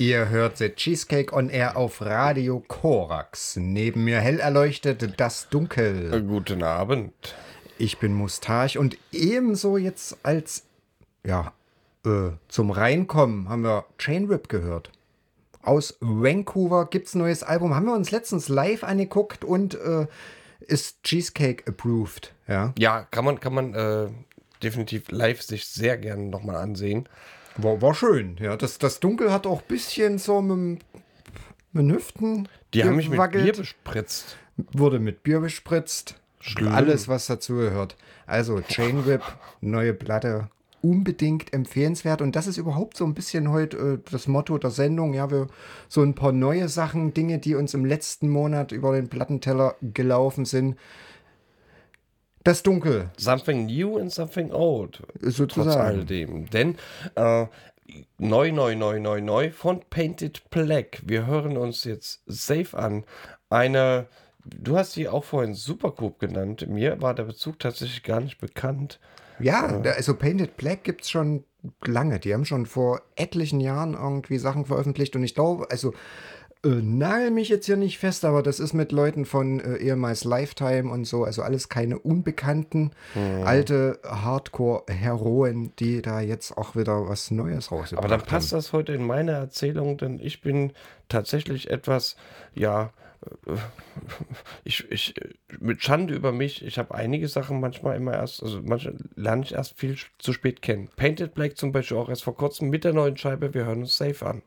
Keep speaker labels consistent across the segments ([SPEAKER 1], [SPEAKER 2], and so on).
[SPEAKER 1] Ihr hört The Cheesecake on Air auf Radio Korax. Neben mir hell erleuchtet das Dunkel.
[SPEAKER 2] Guten Abend.
[SPEAKER 1] Ich bin Mustache und ebenso jetzt als, ja, äh, zum Reinkommen haben wir Chain Rip gehört. Aus Vancouver gibt's ein neues Album. Haben wir uns letztens live angeguckt und äh, ist Cheesecake approved. Ja,
[SPEAKER 2] Ja, kann man, kann man äh, definitiv live sich sehr gerne nochmal ansehen.
[SPEAKER 1] War, war schön. Ja, das, das Dunkel hat auch ein bisschen so mit, mit den Hüften
[SPEAKER 2] Die haben mich mit. Bier bespritzt.
[SPEAKER 1] wurde mit Bier bespritzt.
[SPEAKER 2] Schlimm.
[SPEAKER 1] Alles, was dazu gehört. Also Chain Whip, neue Platte, unbedingt empfehlenswert. Und das ist überhaupt so ein bisschen heute äh, das Motto der Sendung. Ja, wir so ein paar neue Sachen, Dinge, die uns im letzten Monat über den Plattenteller gelaufen Das Dunkel,
[SPEAKER 2] Something new and something old. Trotz
[SPEAKER 1] sozusagen.
[SPEAKER 2] alledem. Denn äh, neu, neu, neu, neu, neu von Painted Black. Wir hören uns jetzt safe an. Eine, du hast sie auch vorhin Supergroup genannt. Mir war der Bezug tatsächlich gar nicht bekannt.
[SPEAKER 1] Ja, da- also Painted Black gibt es schon lange. Die haben schon vor etlichen Jahren irgendwie Sachen veröffentlicht und ich glaube, also äh, nagel mich jetzt hier nicht fest, aber das ist mit Leuten von äh, ehemals Lifetime und so, also alles keine unbekannten alte Hardcore-Heroen, die da jetzt auch wieder was Neues rausgebracht
[SPEAKER 2] Aber dann passt
[SPEAKER 1] haben.
[SPEAKER 2] das heute in meine Erzählung, denn ich bin tatsächlich etwas, ja, äh, ich, ich, mit Schande über mich, ich habe einige Sachen manchmal immer erst, also manche lerne ich erst viel zu spät kennen. Painted Black zum Beispiel auch erst vor kurzem mit der neuen Scheibe, wir hören uns safe an.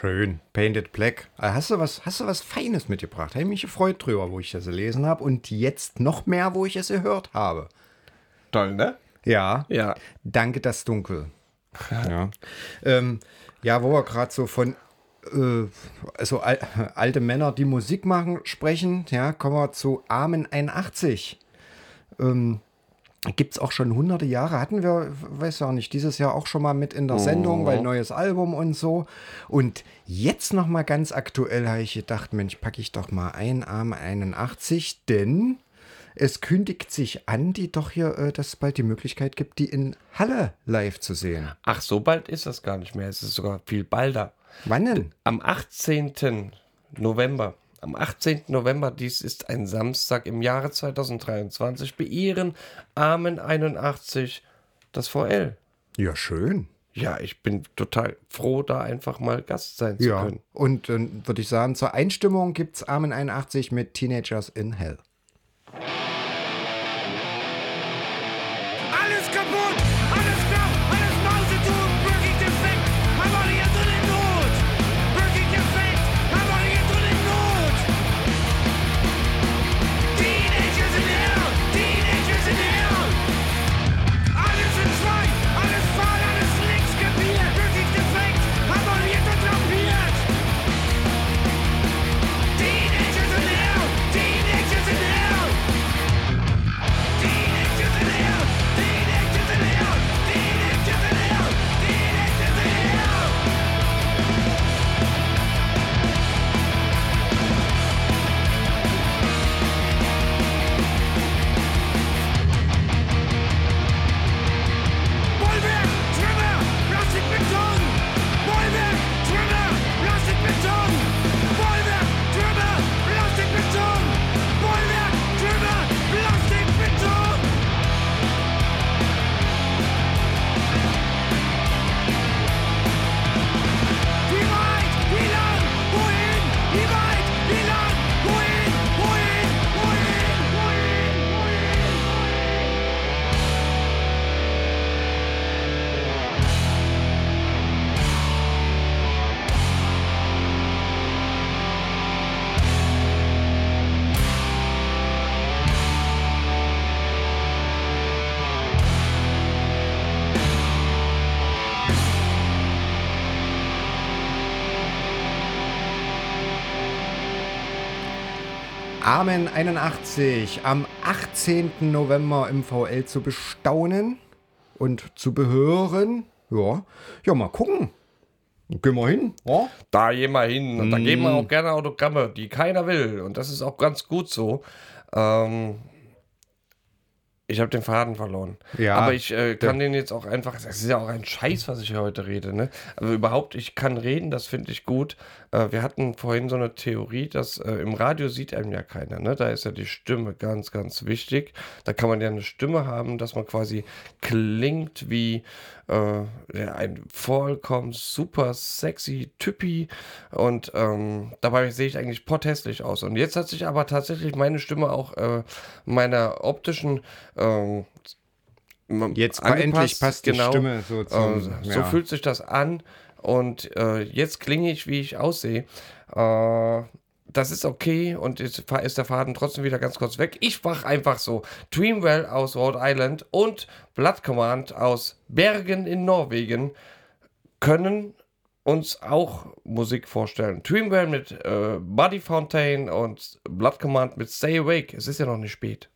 [SPEAKER 1] Schön. Painted Black. Äh, Hast du was, hast du was Feines mitgebracht? Habe ich mich gefreut drüber, wo ich das gelesen habe. Und jetzt noch mehr, wo ich es gehört habe.
[SPEAKER 2] Toll, ne?
[SPEAKER 1] Ja.
[SPEAKER 2] Ja.
[SPEAKER 1] Danke, das Dunkel. Ja, ähm, ja wo wir gerade so von also al alte Männer, die Musik machen, sprechen, ja, kommen wir zu Armen 81. Ähm, Gibt es auch schon hunderte Jahre, hatten wir, weiß ja nicht, dieses Jahr auch schon mal mit in der Sendung, weil neues Album und so. Und jetzt noch mal ganz aktuell habe ich gedacht, Mensch, packe ich doch mal ein, Arm 81, denn es kündigt sich an, die doch hier, äh, dass es bald die Möglichkeit gibt, die in Halle live zu sehen.
[SPEAKER 2] Ach, so bald ist das gar nicht mehr. Es ist sogar viel balder.
[SPEAKER 1] Wann denn?
[SPEAKER 2] Am 18. November. Am 18. November, dies ist ein Samstag im Jahre 2023, beehren Armen 81 das VL.
[SPEAKER 1] Ja, schön.
[SPEAKER 2] Ja, ich bin total froh, da einfach mal Gast sein zu
[SPEAKER 1] Ja.
[SPEAKER 2] können.
[SPEAKER 1] Und dann würde ich sagen, zur Einstimmung gibt es Armen 81 mit Teenagers in Hell. Armen 81 am 18. November im VL zu bestaunen und zu behören. Ja, ja, mal gucken. Gehen wir hin. Ja?
[SPEAKER 2] Da gehen wir hin. Und da geben wir auch gerne Autogramme, die keiner will. Und das ist auch ganz gut so. Ähm, ich habe den Faden verloren.
[SPEAKER 1] Ja.
[SPEAKER 2] Aber ich äh, kann den jetzt auch einfach. Das ist ja auch ein Scheiß, was ich hier heute rede. Ne? Aber überhaupt, ich kann reden, das finde ich gut. Äh, wir hatten vorhin so eine Theorie, dass äh, im Radio sieht einem ja keiner. Ne? Da ist ja die Stimme ganz, ganz wichtig. Da kann man ja eine Stimme haben, dass man quasi klingt wie äh, ja, ein vollkommen super sexy Typi. Und ähm, dabei sehe ich eigentlich potthässlich aus. Und jetzt hat sich aber tatsächlich meine Stimme auch äh, meiner optischen ähm,
[SPEAKER 1] Jetzt endlich passt die Stimme so zum-
[SPEAKER 2] Äh, so
[SPEAKER 1] ja.
[SPEAKER 2] fühlt sich das an und äh, jetzt klinge ich, wie ich aussehe. Äh, das ist okay und jetzt ist der Faden trotzdem wieder ganz kurz weg. Ich mach einfach so. Dreamwell aus Rhode Island und Blood Command aus Bergen in Norwegen können uns auch Musik vorstellen. Dreamwell mit äh, Buddy Fontaine und Blood Command mit Stay Awake. Es ist ja noch nicht spät.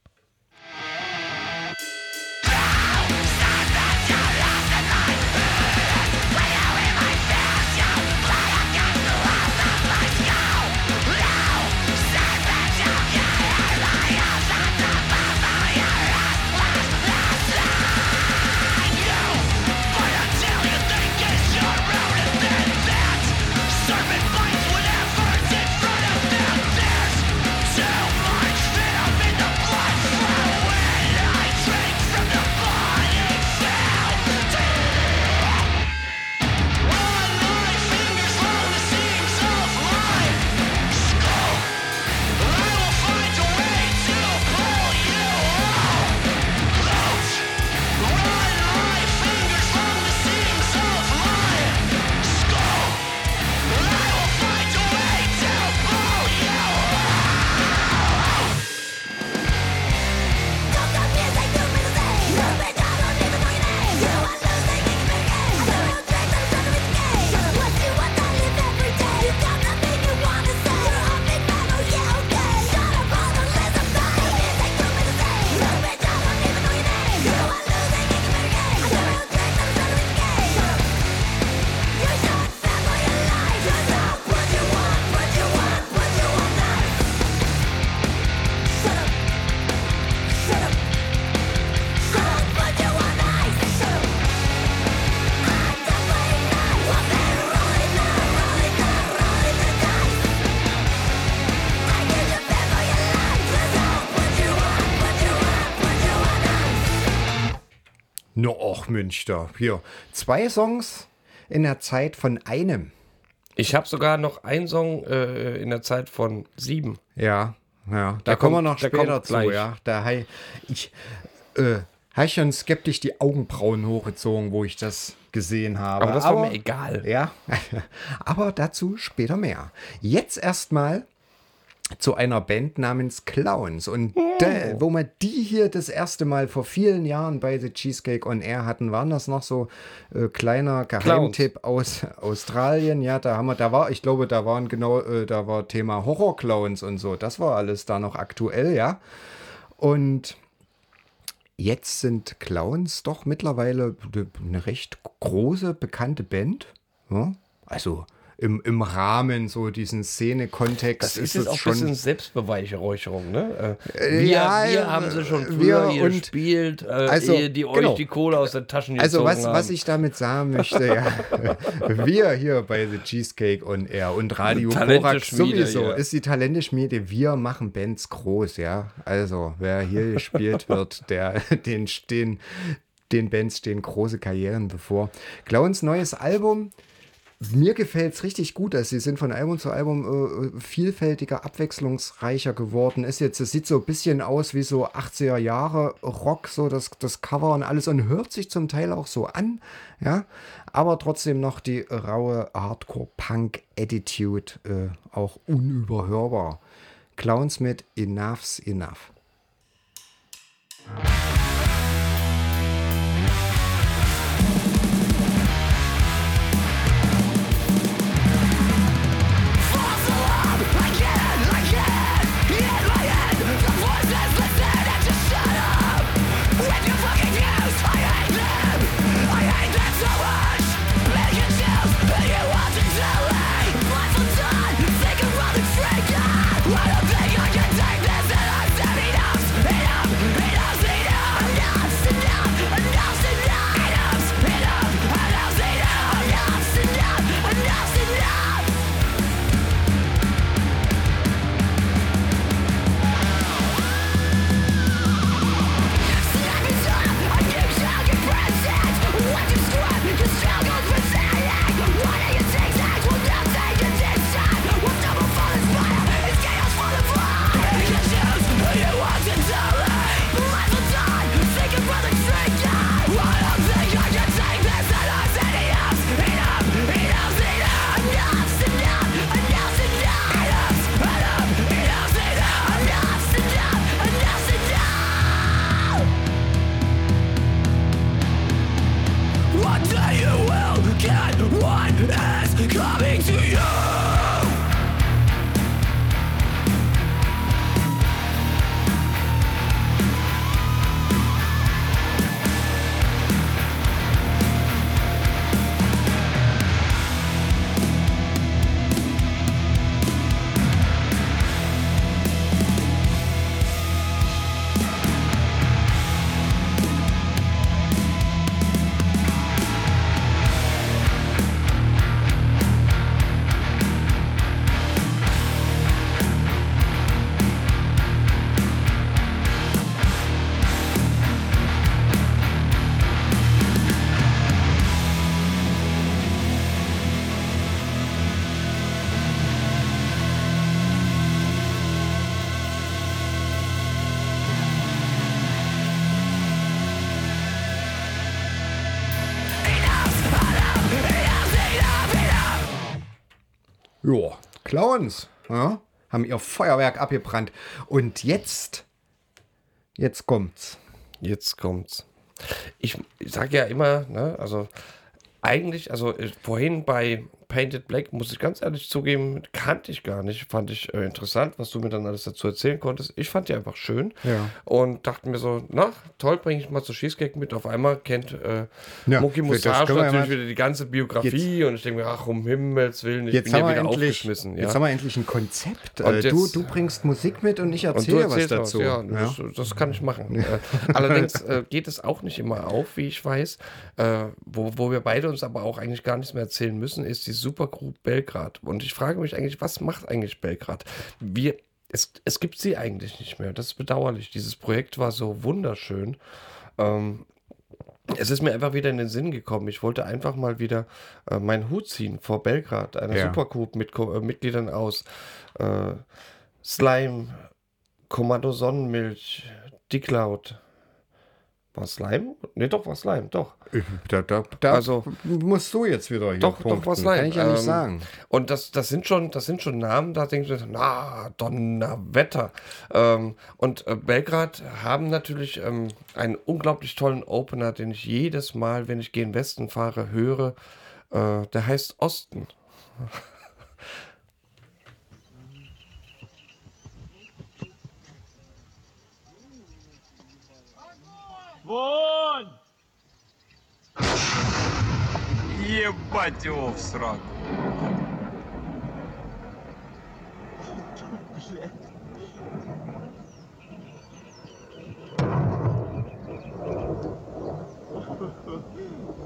[SPEAKER 1] Na, och Mensch, da. Hier, zwei Songs in der Zeit von einem.
[SPEAKER 2] Ich habe sogar noch einen Song äh, in der Zeit von sieben.
[SPEAKER 1] Ja, ja. Da
[SPEAKER 2] Der
[SPEAKER 1] kommen wir noch später zu,
[SPEAKER 2] gleich.
[SPEAKER 1] ja. Da hei, ich äh, habe schon skeptisch die Augenbrauen hochgezogen, wo ich das gesehen habe.
[SPEAKER 2] Aber das war mir egal.
[SPEAKER 1] Ja, aber dazu später mehr. Jetzt erstmal zu einer Band namens Clowns. Und
[SPEAKER 2] Hm.
[SPEAKER 1] da, wo wir die hier das erste Mal vor vielen Jahren bei The Cheesecake on Air hatten, waren das noch so äh, kleiner Geheimtipp aus Australien. Ja, da haben wir, da war, ich glaube, da waren genau, äh, da war Thema Horror-Clowns und so. Das war alles da noch aktuell, ja. Und jetzt sind Clowns doch mittlerweile eine recht große, bekannte Band. Ja? Also im, im Rahmen so diesen Szene-Kontext
[SPEAKER 2] Das ist
[SPEAKER 1] ist
[SPEAKER 2] jetzt
[SPEAKER 1] es
[SPEAKER 2] auch ein
[SPEAKER 1] schon.
[SPEAKER 2] bisschen Selbstbeweihräucherung, ne? Äh,
[SPEAKER 1] Äh,
[SPEAKER 2] wir,
[SPEAKER 1] ja,
[SPEAKER 2] wir
[SPEAKER 1] äh,
[SPEAKER 2] haben sie schon
[SPEAKER 1] wir
[SPEAKER 2] früher hier gespielt, äh,
[SPEAKER 1] Also,
[SPEAKER 2] ehe die euch
[SPEAKER 1] genau.
[SPEAKER 2] die Kohle aus den Taschen
[SPEAKER 1] Also was,
[SPEAKER 2] haben.
[SPEAKER 1] was ich damit sagen möchte, ja, wir hier bei The Cheesecake on Air und Radio Korax sowieso
[SPEAKER 2] ja.
[SPEAKER 1] ist die Talenteschmiede, wir machen Bands groß, ja. Also wer hier gespielt wird, der den stehen, den Bands stehen große Karrieren bevor. Clowns neues Album. Mir gefällt es richtig gut, dass sie sind von Album zu Album äh, vielfältiger, abwechslungsreicher geworden. Ist jetzt, es sieht so ein bisschen aus wie so 80er Jahre Rock, so das, das Cover und alles und hört sich zum Teil auch so an, ja. Aber trotzdem noch die raue Hardcore-Punk-Attitude äh, auch unüberhörbar. Clowns mit Enough's Enough.
[SPEAKER 3] To you.
[SPEAKER 1] Clowns ja, haben ihr Feuerwerk abgebrannt. Und jetzt, jetzt kommt's.
[SPEAKER 2] Jetzt kommt's. Ich, ich sage ja immer, ne, also eigentlich, also äh, vorhin bei Painted Black, muss ich ganz ehrlich zugeben, kannte ich gar nicht. Fand ich äh, interessant, was du mir dann alles dazu erzählen konntest. Ich fand die einfach schön
[SPEAKER 1] Ja.
[SPEAKER 2] und dachte mir so, na, toll, bringe ich mal zu Cheesecake mit. Auf einmal kennt äh,
[SPEAKER 1] Ja,
[SPEAKER 2] Mucki
[SPEAKER 1] das
[SPEAKER 2] Mustache natürlich wieder die ganze Biografie und ich denke mir, ach, um Himmels Willen, ich
[SPEAKER 1] Jetzt
[SPEAKER 2] bin
[SPEAKER 1] haben,
[SPEAKER 2] ja
[SPEAKER 1] wir
[SPEAKER 2] wieder
[SPEAKER 1] endlich,
[SPEAKER 2] aufgeschmissen. Ja.
[SPEAKER 1] jetzt haben wir endlich ein Konzept.
[SPEAKER 2] Und
[SPEAKER 1] Äh, du,
[SPEAKER 2] jetzt-
[SPEAKER 1] du bringst Musik mit und ich
[SPEAKER 2] du
[SPEAKER 1] erzähle was dazu.
[SPEAKER 2] was, ja,
[SPEAKER 1] Ja.
[SPEAKER 2] Das, das kann ich machen. Äh, allerdings äh, geht es auch nicht immer auf, wie ich weiß. Äh, wo, wo wir beide uns aber auch eigentlich gar nichts mehr erzählen müssen, ist die Supergroup Belgrad. Und ich frage mich eigentlich, was macht eigentlich Belgrad? Wir, es, es gibt sie eigentlich nicht mehr. Das ist bedauerlich. Dieses Projekt war so wunderschön. Ähm, es ist mir einfach wieder in den Sinn gekommen. Ich wollte einfach mal wieder äh, meinen Hut ziehen vor Belgrad, einer
[SPEAKER 1] Ja.
[SPEAKER 2] Supergroup mit äh, Mitgliedern aus äh, Slime, Kommando Sonnenmilch, Dicklaut. War Slime? Ne, doch, war Slime, doch.
[SPEAKER 1] Da, da, da
[SPEAKER 2] Also-
[SPEAKER 1] musst du jetzt wieder hier
[SPEAKER 2] Doch, doch,
[SPEAKER 1] punkten.
[SPEAKER 2] was Slime.
[SPEAKER 1] Kann ich ja nicht
[SPEAKER 2] Ähm,
[SPEAKER 1] sagen.
[SPEAKER 2] Und das, das, sind schon, das sind schon Namen, da denke ich, na, Donnerwetter. Ähm, und äh, Belgrad haben natürlich ähm, einen unglaublich tollen Opener, den ich jedes Mal, wenn ich gen Westen fahre, höre. Äh, der heißt Osten.
[SPEAKER 4] Вон!
[SPEAKER 5] Ебать его в сраку.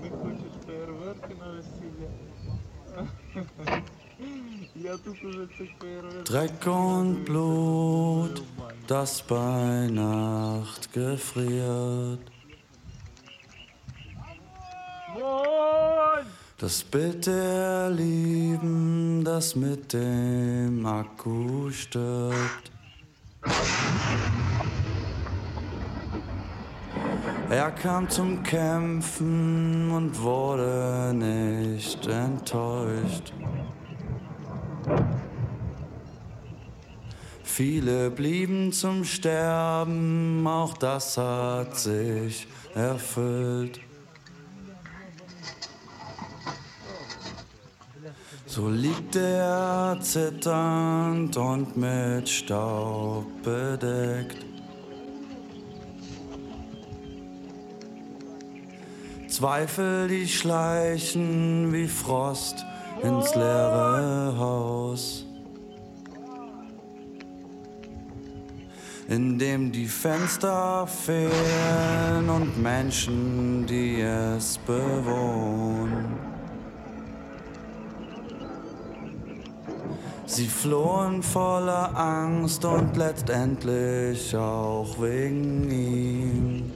[SPEAKER 4] Не хочеш фейерверки на весілля?
[SPEAKER 6] Dreck und Blut, das bei Nacht gefriert. Das Bild der Lieben, das mit dem Akku stirbt. Er kam zum Kämpfen und wurde nicht enttäuscht. Viele blieben zum Sterben, auch das hat sich erfüllt. So liegt er zitternd und mit Staub bedeckt. Zweifel, die schleichen wie Frost ins leere Haus. In dem die Fenster fehlen und Menschen, die es bewohnen. Sie flohen voller Angst und letztendlich auch wegen ihm.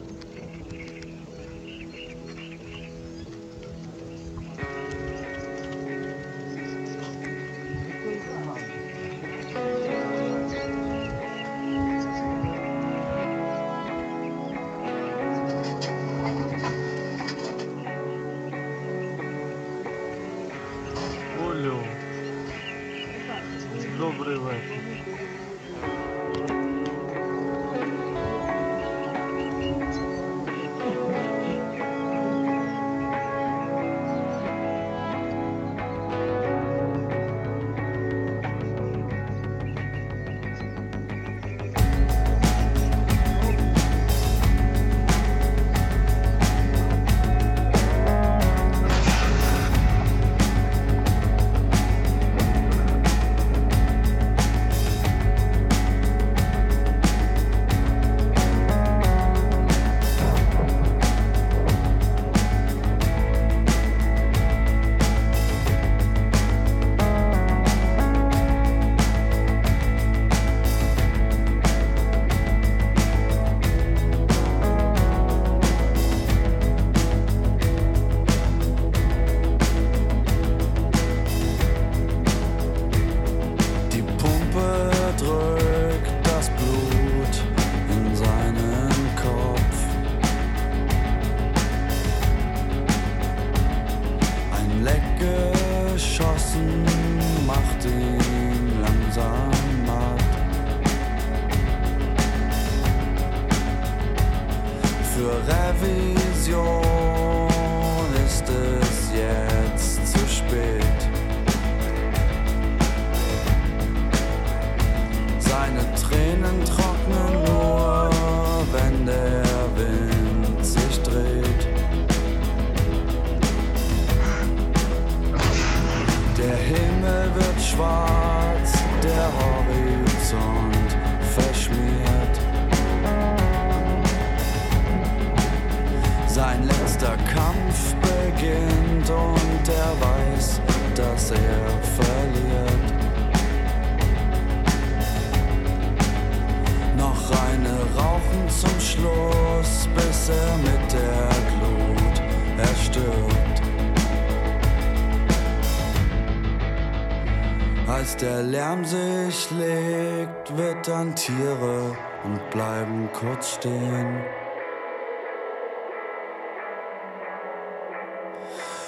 [SPEAKER 6] Dann Tiere und bleiben kurz stehen.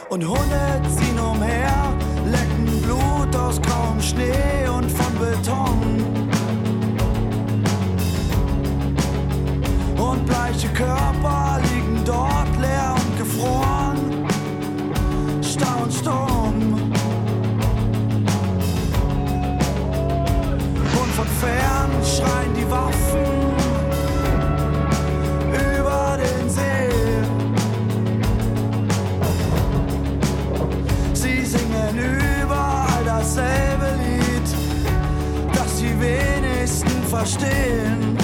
[SPEAKER 6] Und Hunde ziehen umher, lecken Blut aus grauem Schnee
[SPEAKER 2] lost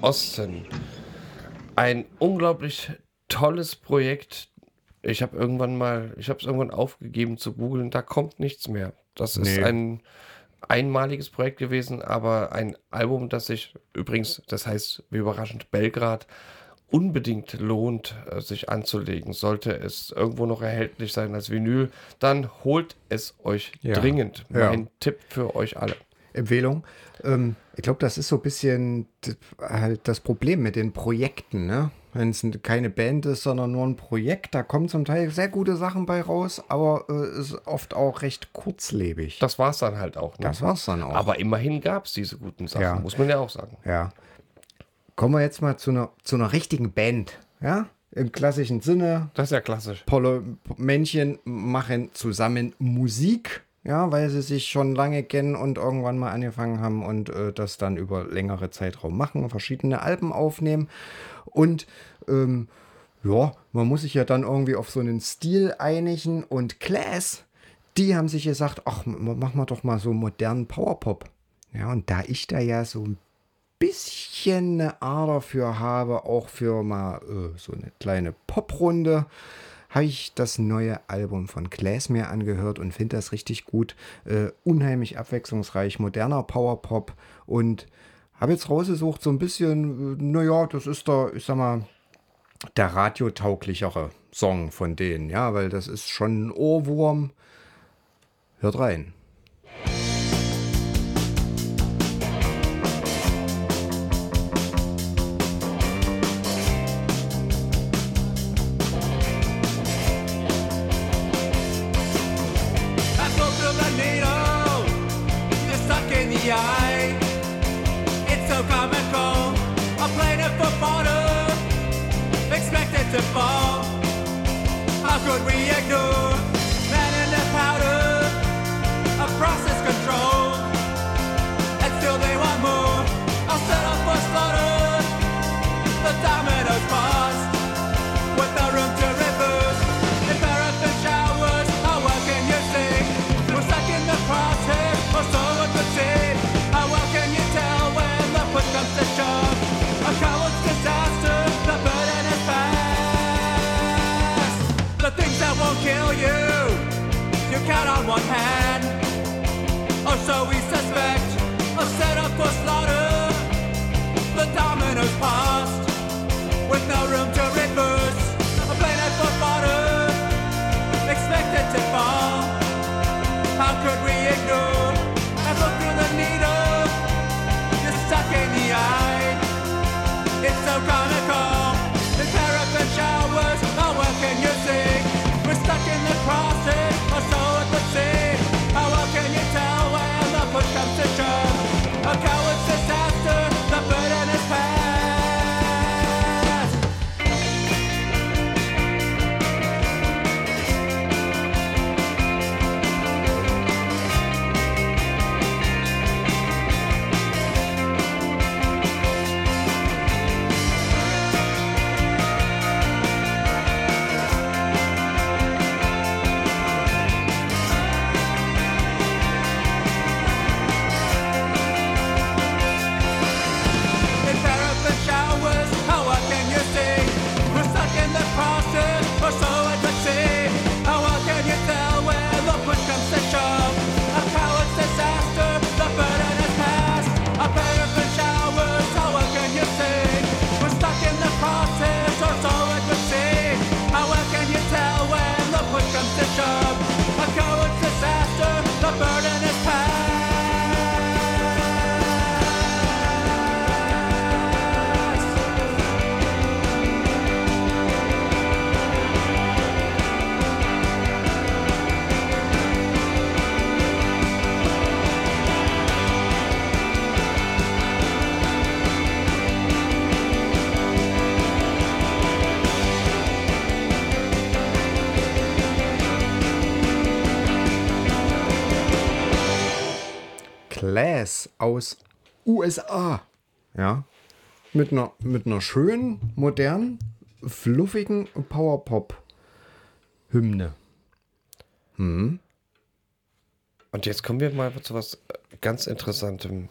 [SPEAKER 2] Osten. Ein unglaublich tolles Projekt. Ich habe irgendwann mal, ich habe es irgendwann aufgegeben zu googeln, da kommt nichts mehr. Das ist
[SPEAKER 1] Nee.
[SPEAKER 2] ein einmaliges Projekt gewesen, aber ein Album, das sich übrigens, das heißt, wie überraschend, Belgrad, unbedingt lohnt, äh, sich anzulegen. Sollte es irgendwo noch erhältlich sein als Vinyl, dann holt es euch
[SPEAKER 1] Ja.
[SPEAKER 2] dringend.
[SPEAKER 1] Ja.
[SPEAKER 2] Mein Tipp für euch alle.
[SPEAKER 1] Empfehlung. Ähm, ich glaube, das ist so ein bisschen halt das Problem mit den Projekten, ne? Wenn es keine Band ist, sondern nur ein Projekt, da kommen zum Teil sehr gute Sachen bei raus, aber äh, ist oft auch recht kurzlebig.
[SPEAKER 2] Das war es dann halt auch. Ne?
[SPEAKER 1] Das war's dann auch.
[SPEAKER 2] Aber immerhin gab es diese guten Sachen,
[SPEAKER 1] Ja.
[SPEAKER 2] muss man ja auch sagen.
[SPEAKER 1] Ja. Kommen wir jetzt mal zu einer, zu einer richtigen Band, ja? Im klassischen Sinne,
[SPEAKER 2] Das ist ja klassisch.
[SPEAKER 1] Polo Männchen machen zusammen Musik, ja, weil sie sich schon lange kennen und irgendwann mal angefangen haben und äh, das dann über längere Zeitraum machen, verschiedene Alben aufnehmen und ähm, ja, man muss sich ja dann irgendwie auf so einen Stil einigen und Class, die haben sich gesagt, ach, machen wir doch mal so modernen Powerpop. Ja, und da ich da ja so ein bisschen eine Ader für habe, auch für mal äh, so eine kleine Poprunde, habe ich das neue Album von Class mir angehört und finde das richtig gut. Äh, unheimlich abwechslungsreich, moderner Powerpop und habe jetzt rausgesucht, so ein bisschen, äh, naja, das ist der, ich sag mal, der radiotauglichere Song von denen, ja, weil das ist schon ein Ohrwurm. Hört rein. Class aus USA. Ja. Mit einer, mit einer schönen, modernen, fluffigen Powerpop-Hymne.
[SPEAKER 2] Und jetzt kommen wir mal zu was äh, ganz Interessantem.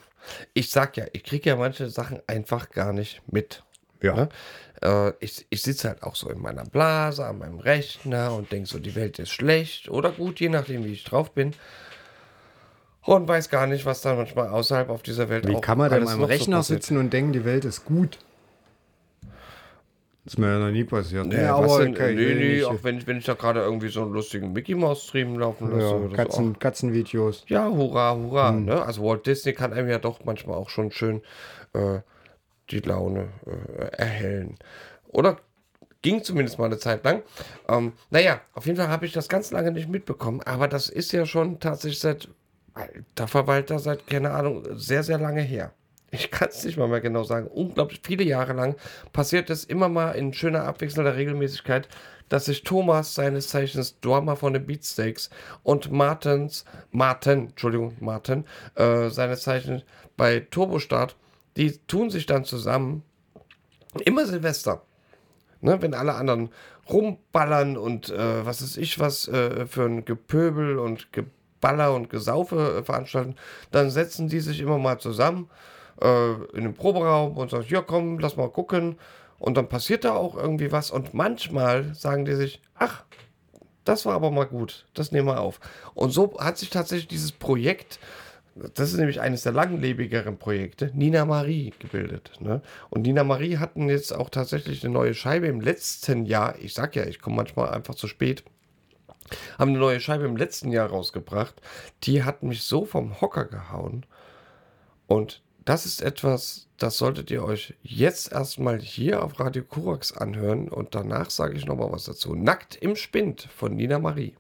[SPEAKER 2] Ich sag ja, ich kriege ja manche Sachen einfach gar nicht mit.
[SPEAKER 1] Ja.
[SPEAKER 2] Ne? Äh, ich ich sitze halt auch so in meiner Blase, an meinem Rechner und denke so, die Welt ist schlecht oder gut, je nachdem, wie ich drauf bin. Und weiß gar nicht, was da manchmal außerhalb auf dieser Welt
[SPEAKER 1] Wie
[SPEAKER 2] auch
[SPEAKER 1] kann man denn am
[SPEAKER 2] so
[SPEAKER 1] Rechner
[SPEAKER 2] passiert.
[SPEAKER 1] sitzen und denken, die Welt ist gut? Das ist mir ja noch nie passiert.
[SPEAKER 2] Nee,
[SPEAKER 1] Ja,
[SPEAKER 2] was
[SPEAKER 1] aber
[SPEAKER 2] denn? nee, nee,
[SPEAKER 1] nicht-
[SPEAKER 2] auch wenn, ich- wenn ich da gerade irgendwie so einen lustigen Mickey Mouse Stream laufen lasse.
[SPEAKER 1] ja,
[SPEAKER 2] oder so,
[SPEAKER 1] Katzen, Katzenvideos.
[SPEAKER 2] Ja, hurra, hurra.
[SPEAKER 1] Hm.
[SPEAKER 2] Ne? Also Walt Disney kann einem ja doch manchmal auch schon schön äh, die Laune äh, erhellen. Oder ging zumindest mal eine Zeit lang. Ähm, naja, auf jeden Fall habe ich das ganz lange nicht mitbekommen, aber das ist ja schon tatsächlich seit, alter Verwalter, seit, keine Ahnung, sehr, sehr lange her. Ich kann es nicht mal mehr genau sagen. Unglaublich viele Jahre lang passiert es immer mal in schöner abwechselnder Regelmäßigkeit, dass sich Thomas, seines Zeichens Drummer von den Beatsteaks, und Martens, Martin, Entschuldigung, Martin, äh, seines Zeichens bei Turbostart, die tun sich dann zusammen, immer Silvester, ne, wenn alle anderen rumballern und äh, was ist ich was äh, für ein Gepöbel und Geballer und Gesaufe äh, veranstalten, dann setzen die sich immer mal zusammen äh, in den Proberaum und sagen, ja komm, lass mal gucken. Und dann passiert da auch irgendwie was und manchmal sagen die sich, ach, das war aber mal gut, das nehmen wir auf. Und so hat sich tatsächlich dieses Projekt, das ist nämlich eines der langlebigeren Projekte, Nina Marie gebildet. Ne? Und Nina Marie hatten jetzt auch tatsächlich eine neue Scheibe im letzten Jahr. Ich sag ja, ich komme manchmal einfach zu spät. Haben eine neue Scheibe im letzten Jahr rausgebracht. Die hat mich so vom Hocker gehauen. Und das ist etwas, das solltet ihr euch jetzt erstmal hier auf Radio Kurax anhören und danach sage ich nochmal was dazu. Nackt im Spind von Nina Marie.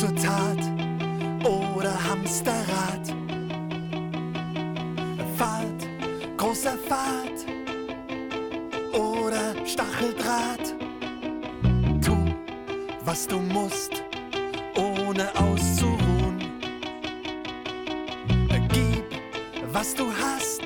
[SPEAKER 7] Zur Tat oder Hamsterrad. Fahrt, großer Fahrt oder Stacheldraht. Tu, was du musst, ohne auszuruhen. Gib, was du hast,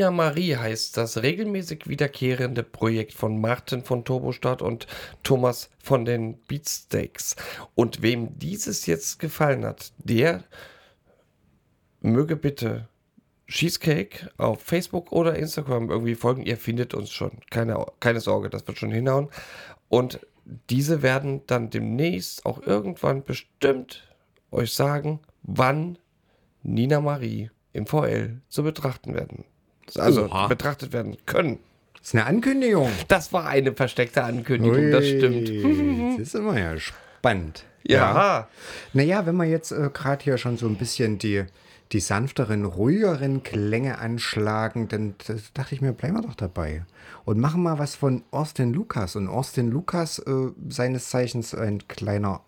[SPEAKER 2] Nina Marie heißt das regelmäßig wiederkehrende Projekt von Martin von Turbostadt und Thomas von den Beatsteaks. Und wem dieses jetzt gefallen hat, der möge bitte Cheesecake auf Facebook oder Instagram irgendwie folgen. Ihr findet uns schon. Keine, keine Sorge, das wird schon hinhauen. Und diese werden dann demnächst auch irgendwann bestimmt euch sagen, wann Nina Marie im VL zu betrachten werden. Also
[SPEAKER 1] Oha.
[SPEAKER 2] betrachtet werden können.
[SPEAKER 1] Das ist eine Ankündigung.
[SPEAKER 2] Das war eine versteckte Ankündigung, das stimmt.
[SPEAKER 1] Das ist immer ja spannend.
[SPEAKER 2] Ja.
[SPEAKER 1] Naja, wenn wir jetzt äh, gerade hier schon so ein bisschen die, die sanfteren, ruhigeren Klänge anschlagen, dann dachte ich mir, bleiben wir doch dabei. Und machen mal was von Austin Lucas. Und Austin Lucas, äh, seines Zeichens ein kleiner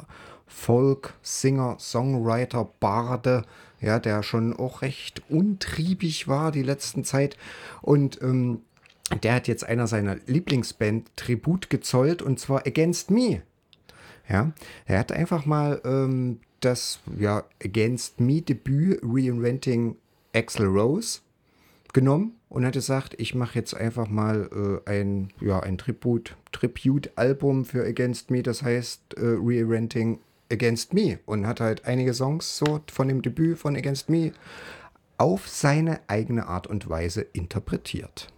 [SPEAKER 1] Folk, Singer, Songwriter, Barde, ja, der schon auch recht untriebig war die letzten Zeit. Und ähm, der hat jetzt einer seiner Lieblingsband Tribut gezollt und zwar Against Me. Ja, er hat einfach mal ähm, das ja, Against Me Debüt Reinventing Axel Rose genommen und hat gesagt, ich mache jetzt einfach mal äh, ein, ja, ein Tribut, Tribute-Album für Against Me, das heißt äh, Reinventing Against Me und hat halt einige Songs so von dem Debüt von Against Me auf seine eigene Art und Weise interpretiert.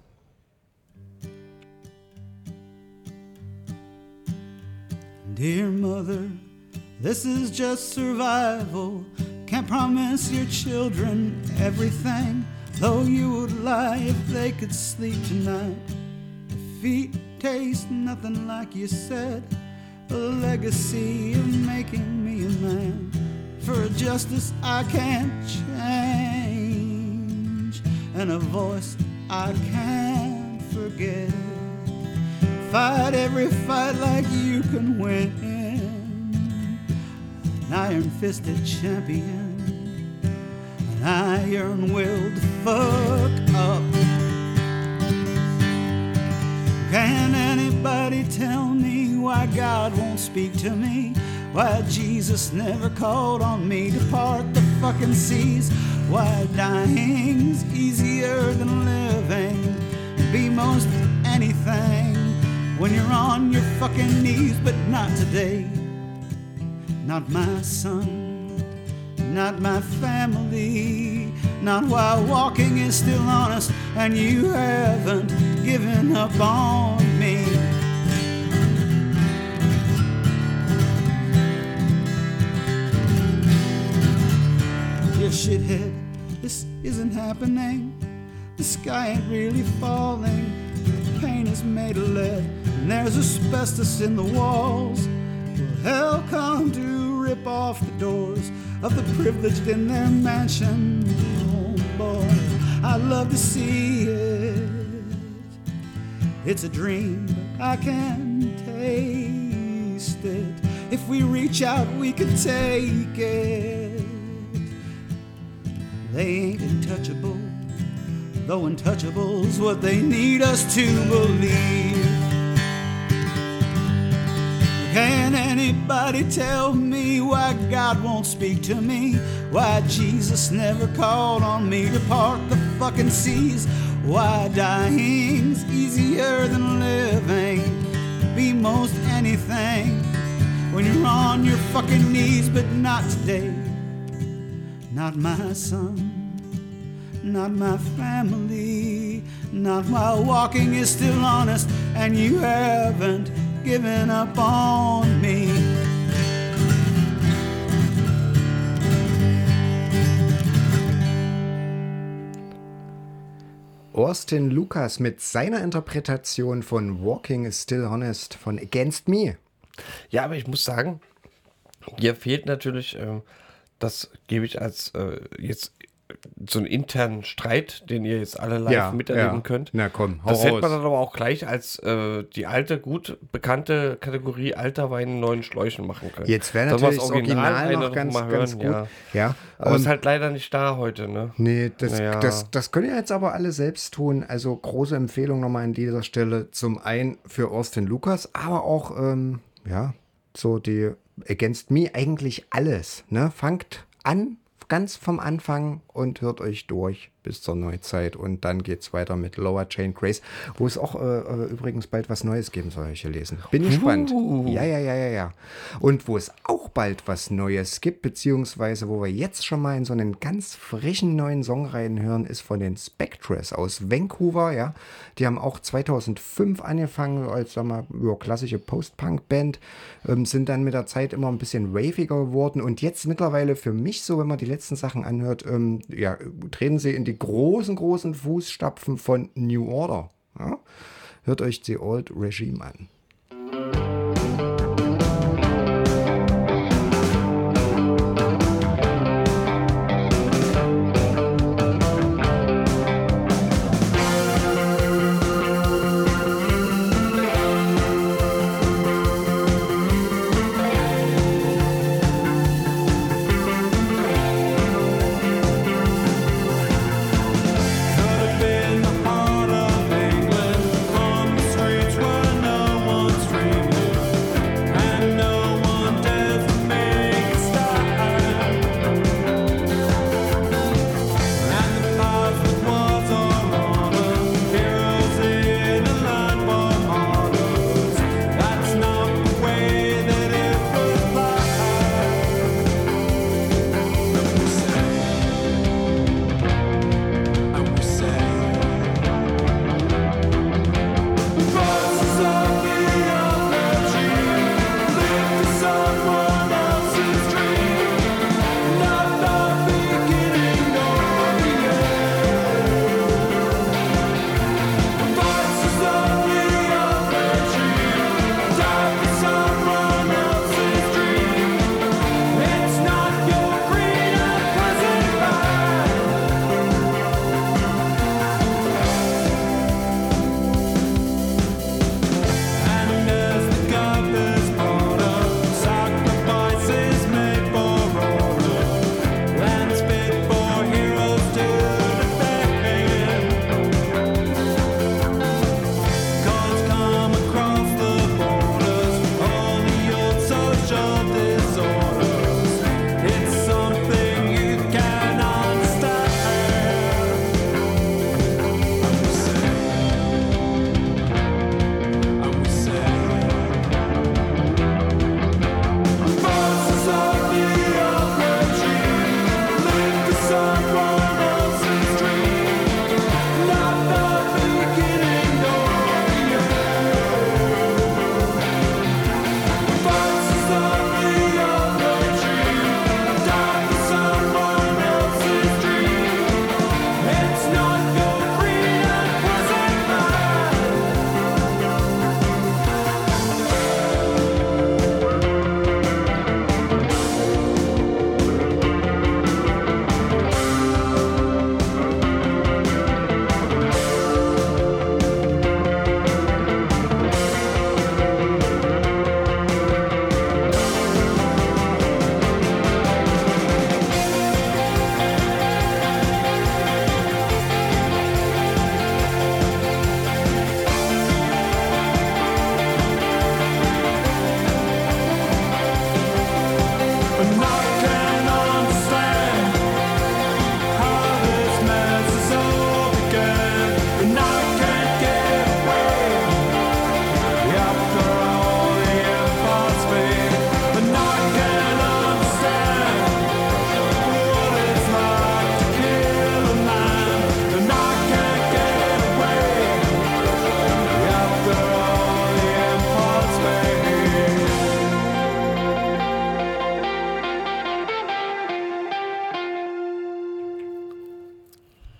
[SPEAKER 8] Dear Mother, this is just survival. Can't promise your children everything, though you would lie if they could sleep tonight. Feet taste nothing like you said. A legacy of making me a man for a justice I can't change and a voice I can't forget. Fight every fight like you can win. An iron fisted champion, an iron willed fuck up. Can anybody tell me why God won't speak to me? Why Jesus never called on me to part the fucking seas? Why dying's easier than living? Be most anything when you're on your fucking knees, but not today. Not my son, not my family, not while walking is still honest and you haven't given up on shithead, this isn't happening. The sky ain't really falling. The paint is made of lead, and there's asbestos in the walls. Will hell come to rip off the doors of the privileged in their mansion? Oh boy, I'd love to see it. It's a dream, but I can taste it. If we reach out, we can take it. They ain't untouchable, though untouchable's what they need us to believe. Can anybody tell me why God won't speak to me? Why Jesus never called on me to part the fucking seas? Why dying's easier than living? Be most anything when you're on your fucking knees, but not today. Not my son, not my family, not while walking is still honest, and you haven't given up on me.
[SPEAKER 1] Austin Lucas mit seiner Interpretation von Walking is Still Honest von Against Me.
[SPEAKER 2] Ja, aber ich muss sagen, hier fehlt natürlich, ähm, das gebe ich als äh, jetzt so einen internen Streit, den ihr jetzt alle live
[SPEAKER 1] Ja,
[SPEAKER 2] miterleben
[SPEAKER 1] ja.
[SPEAKER 2] könnt.
[SPEAKER 1] Na komm, hau
[SPEAKER 2] Das hätte
[SPEAKER 1] raus.
[SPEAKER 2] man dann aber auch gleich als äh, die alte, gut bekannte Kategorie alter Wein in neuen Schläuchen machen können.
[SPEAKER 1] Jetzt wäre natürlich das Original
[SPEAKER 2] eine
[SPEAKER 1] noch ganz, ganz
[SPEAKER 2] hören?
[SPEAKER 1] gut.
[SPEAKER 2] Ja.
[SPEAKER 1] Ja,
[SPEAKER 2] Aber
[SPEAKER 1] ähm,
[SPEAKER 2] ist halt leider nicht da heute, ne?
[SPEAKER 1] Nee, das,
[SPEAKER 2] Naja.
[SPEAKER 1] das, das können ja jetzt aber alle selbst tun. Also große Empfehlung nochmal an dieser Stelle. Zum einen für Austin Lucas, aber auch, ähm, ja, so die Against Me eigentlich alles. Ne? Fangt an, ganz vom Anfang und hört euch durch bis zur Neuzeit. Und dann geht's weiter mit Lower Chain Grace, wo es auch äh, äh, übrigens bald was Neues geben soll, ich gelesen. Bin gespannt. Ja, ja, ja, ja, ja. Und wo es auch bald was Neues gibt, beziehungsweise wo wir jetzt schon mal in so einen ganz frischen neuen Song reinhören, ist von den Spectres aus Vancouver, ja. Die haben auch 2005 angefangen als, sag mal, ja, klassische Post-Punk-Band, ähm, sind dann mit der Zeit immer ein bisschen waviger geworden und jetzt mittlerweile für mich so, wenn man die letzten Sachen anhört, ähm, ja, treten sie in die großen, großen Fußstapfen von New Order. Ja? Hört euch The Old Regime an.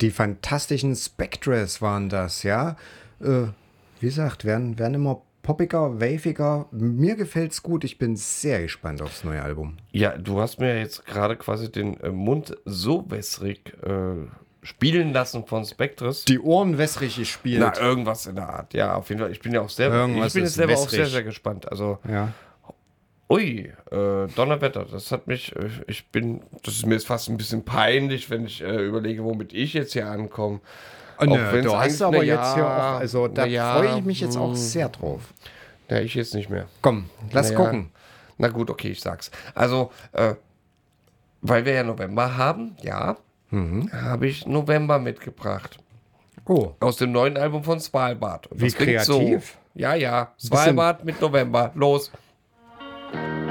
[SPEAKER 1] Die fantastischen Spectres waren das, ja. Äh, wie gesagt, werden, werden immer poppiger, waviger. Mir gefällt's gut. Ich bin sehr gespannt aufs neue Album.
[SPEAKER 2] Ja, du hast mir jetzt gerade quasi den äh, Mund so wässrig äh, spielen lassen von Spectres.
[SPEAKER 1] Die Ohren wässrig gespielt.
[SPEAKER 2] Na, irgendwas in der Art. Ja, auf jeden Fall. Ich bin ja auch
[SPEAKER 1] Irgendwas
[SPEAKER 2] ich bin jetzt selber auch sehr, sehr gespannt. Also,
[SPEAKER 1] ja.
[SPEAKER 2] Ui, äh, Donnerwetter, das hat mich, äh, ich bin, das ist mir jetzt fast ein bisschen peinlich, wenn ich äh, überlege, womit ich jetzt hier ankomme.
[SPEAKER 1] Oh, ne,
[SPEAKER 2] wenn's
[SPEAKER 1] du hast aber
[SPEAKER 2] na
[SPEAKER 1] jetzt hier
[SPEAKER 2] ja,
[SPEAKER 1] auch, also da
[SPEAKER 2] na ja,
[SPEAKER 1] freue ich mich jetzt auch
[SPEAKER 2] hm.
[SPEAKER 1] sehr drauf.
[SPEAKER 2] Ja, ich jetzt nicht mehr.
[SPEAKER 1] Komm, lass
[SPEAKER 2] Naja,
[SPEAKER 1] gucken.
[SPEAKER 2] Na gut, okay, ich sag's. Also, äh, weil wir ja November haben, ja, habe ich November mitgebracht.
[SPEAKER 1] Oh,
[SPEAKER 2] Aus dem neuen Album von Svalbard. Und
[SPEAKER 1] Wie kreativ.
[SPEAKER 2] So. Ja, ja. Svalbard mit November. Los.
[SPEAKER 9] Thank you.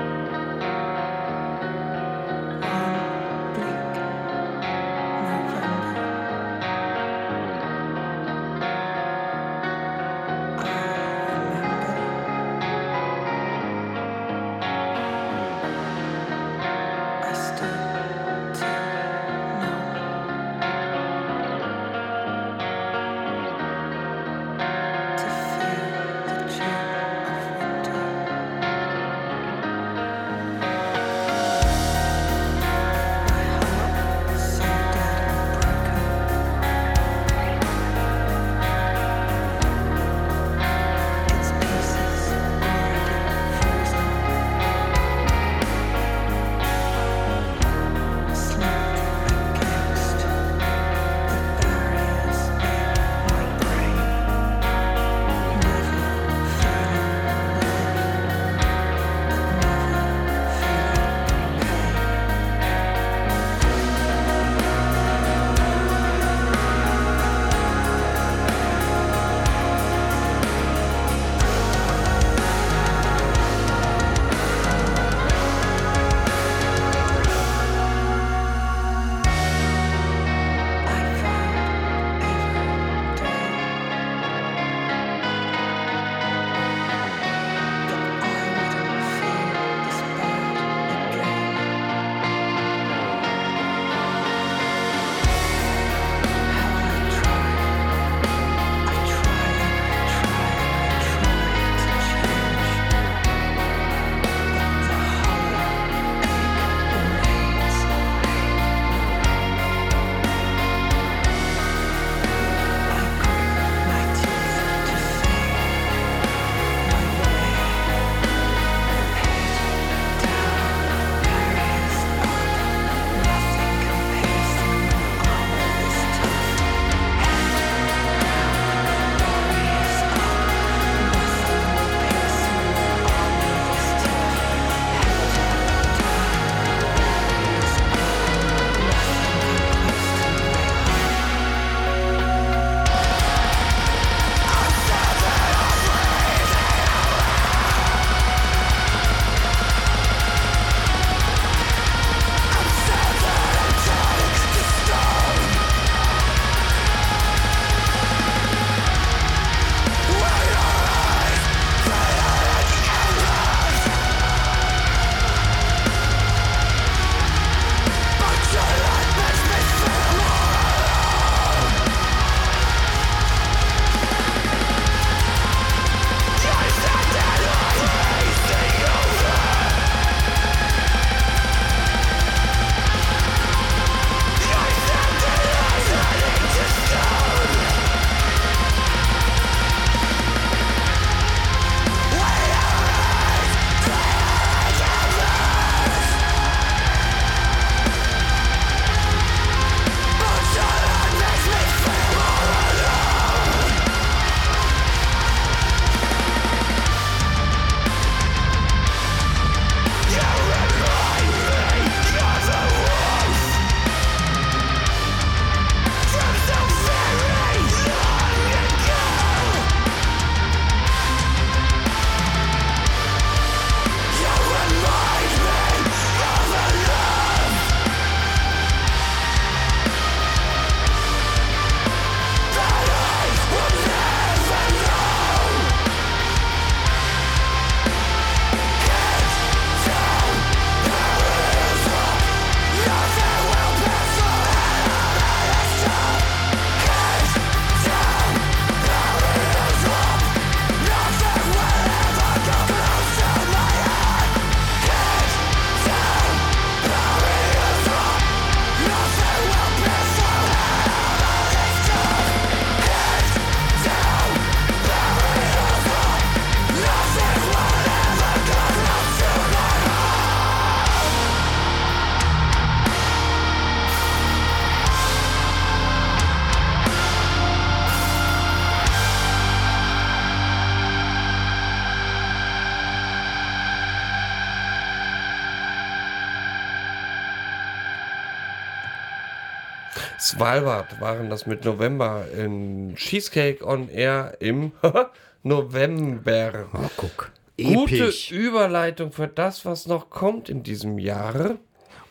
[SPEAKER 2] Svalbard waren das mit November in Cheesecake on Air im November.
[SPEAKER 1] Oh, guck.
[SPEAKER 2] Gute
[SPEAKER 1] Episch.
[SPEAKER 2] Überleitung für das, was noch kommt in diesem Jahr.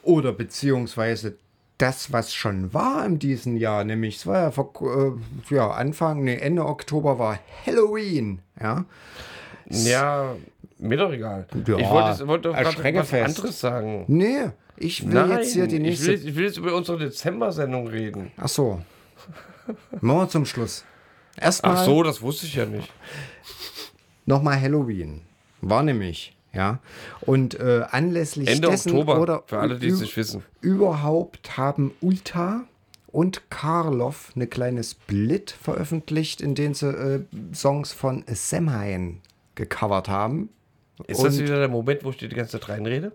[SPEAKER 1] Oder beziehungsweise das, was schon war in diesem Jahr, nämlich es war ja, vor, äh, ja Anfang, nee, Ende Oktober war Halloween, ja.
[SPEAKER 2] Ja, mir doch egal.
[SPEAKER 1] Ja,
[SPEAKER 2] ich wollte, wollte gerade was anderes sagen.
[SPEAKER 1] Nee, ich will
[SPEAKER 2] Nein,
[SPEAKER 1] jetzt hier die
[SPEAKER 2] ich,
[SPEAKER 1] nächste.
[SPEAKER 2] will, ich will jetzt über unsere Dezember-Sendung reden.
[SPEAKER 1] Ach so. Machen wir zum Schluss. Erstmal
[SPEAKER 2] Ach so, das wusste ich ja nicht.
[SPEAKER 1] nochmal Halloween. War nämlich, ja. Und äh, anlässlich
[SPEAKER 2] Ende
[SPEAKER 1] dessen
[SPEAKER 2] Oktober,
[SPEAKER 1] oder
[SPEAKER 2] für alle, die es nicht wissen.
[SPEAKER 1] Überhaupt haben Ulta und Karloff eine kleine Split veröffentlicht, in denen sie äh, Songs von Samhain gecovert haben.
[SPEAKER 2] Ist das
[SPEAKER 1] Und-
[SPEAKER 2] wieder der Moment, wo ich dir die ganze Zeit reinrede?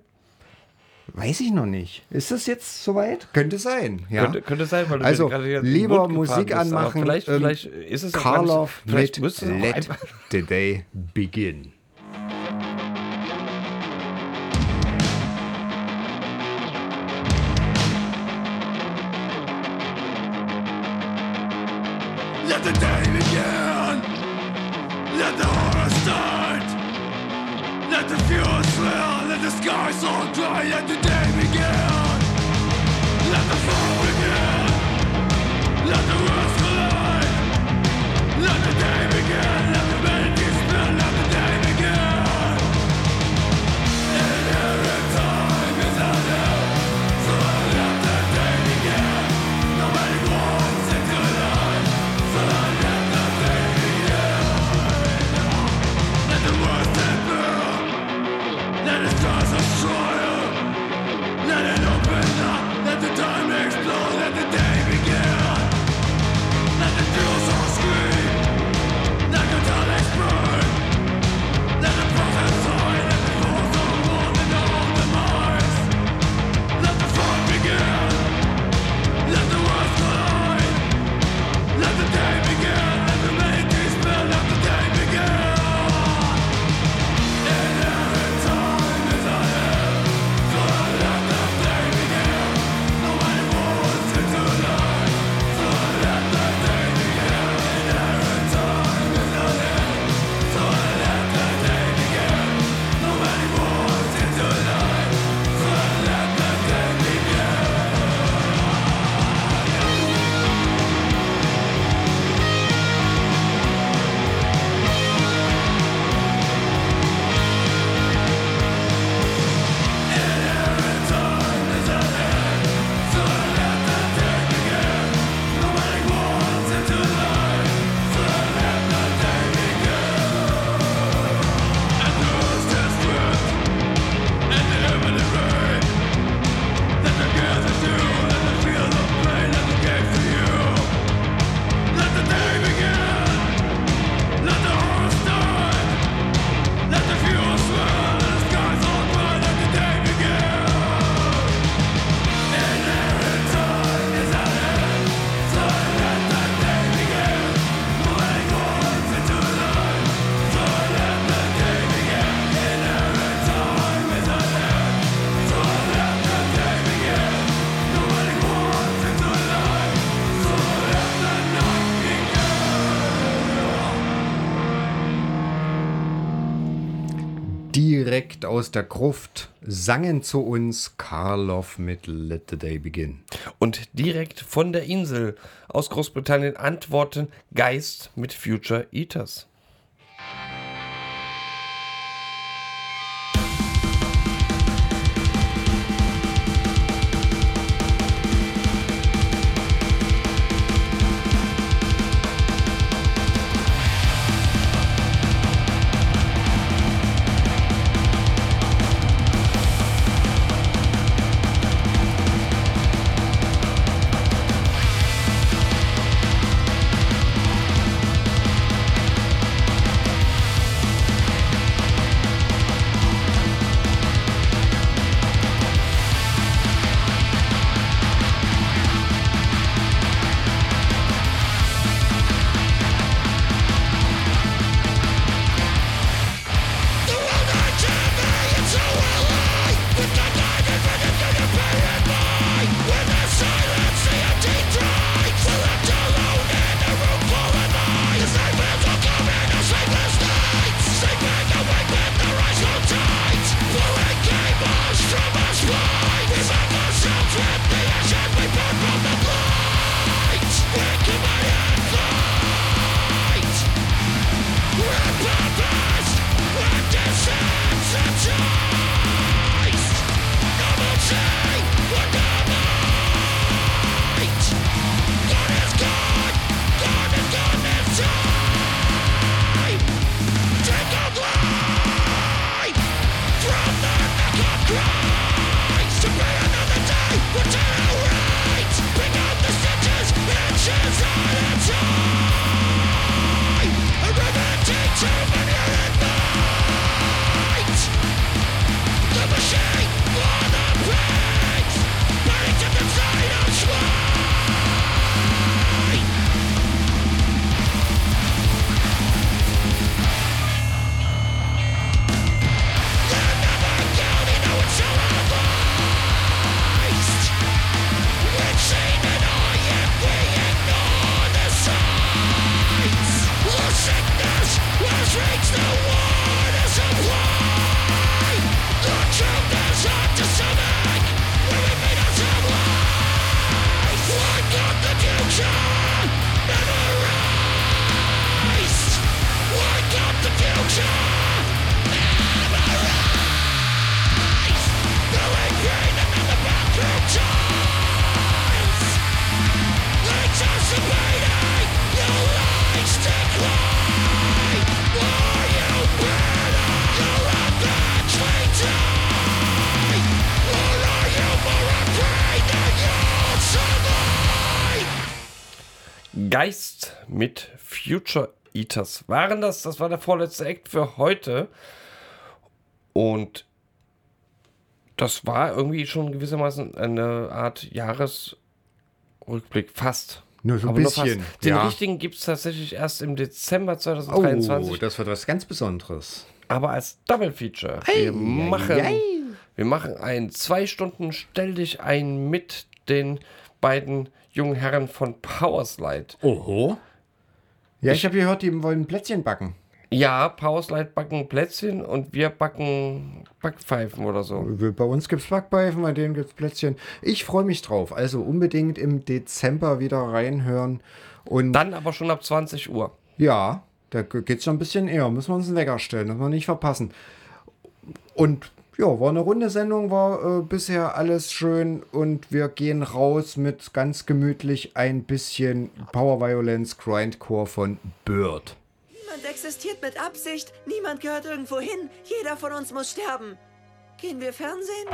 [SPEAKER 1] Weiß ich noch nicht. Ist das jetzt soweit? Könnte sein. Ja.
[SPEAKER 2] Könnte, könnte sein, weil du
[SPEAKER 1] Also,
[SPEAKER 2] gerade
[SPEAKER 1] lieber Musik
[SPEAKER 2] bist,
[SPEAKER 1] anmachen.
[SPEAKER 2] Vielleicht,
[SPEAKER 1] ähm,
[SPEAKER 2] vielleicht ist es
[SPEAKER 1] Karloff
[SPEAKER 2] vielleicht
[SPEAKER 1] mit Let
[SPEAKER 2] einfach-
[SPEAKER 1] the Day Begin.
[SPEAKER 6] fire die.
[SPEAKER 1] Direkt aus der Gruft sangen zu uns Karloff mit Let the Day Begin.
[SPEAKER 2] Und direkt von der Insel aus Großbritannien antworten Geist mit Future Eaters. Mit Future Eaters waren das. Das war der vorletzte Act für heute. Und das war irgendwie schon gewissermaßen eine Art Jahresrückblick. Fast.
[SPEAKER 1] Nur so ein
[SPEAKER 2] Aber
[SPEAKER 1] bisschen.
[SPEAKER 2] Den
[SPEAKER 1] ja.
[SPEAKER 2] richtigen gibt es tatsächlich erst im Dezember
[SPEAKER 1] Oh,
[SPEAKER 2] 2023.
[SPEAKER 1] das wird was ganz Besonderes.
[SPEAKER 2] aber als Double Feature. Wir machen, wir machen ein zwei Stunden Stell dich ein mit den beiden jungen Herren von Powerslide.
[SPEAKER 1] Oho. Ja, ich habe gehört, die wollen Plätzchen backen.
[SPEAKER 2] Ja, Powerslide backen Plätzchen und wir backen Backpfeifen oder so.
[SPEAKER 1] Bei uns gibt es Backpfeifen, bei denen gibt es Plätzchen. Ich freue mich drauf. Also unbedingt im Dezember wieder reinhören. Und
[SPEAKER 2] Dann aber schon ab 20 Uhr.
[SPEAKER 1] ja, da geht es schon ein bisschen eher. Müssen wir uns einen Wecker stellen, dass wir nicht verpassen. Und ja, war eine runde Sendung, war äh, bisher alles schön und wir gehen raus mit ganz gemütlich ein bisschen Power Violence Grindcore von Bird.
[SPEAKER 9] Niemand existiert mit Absicht, niemand gehört irgendwo hin, jeder von uns muss sterben. Gehen wir Fernsehen?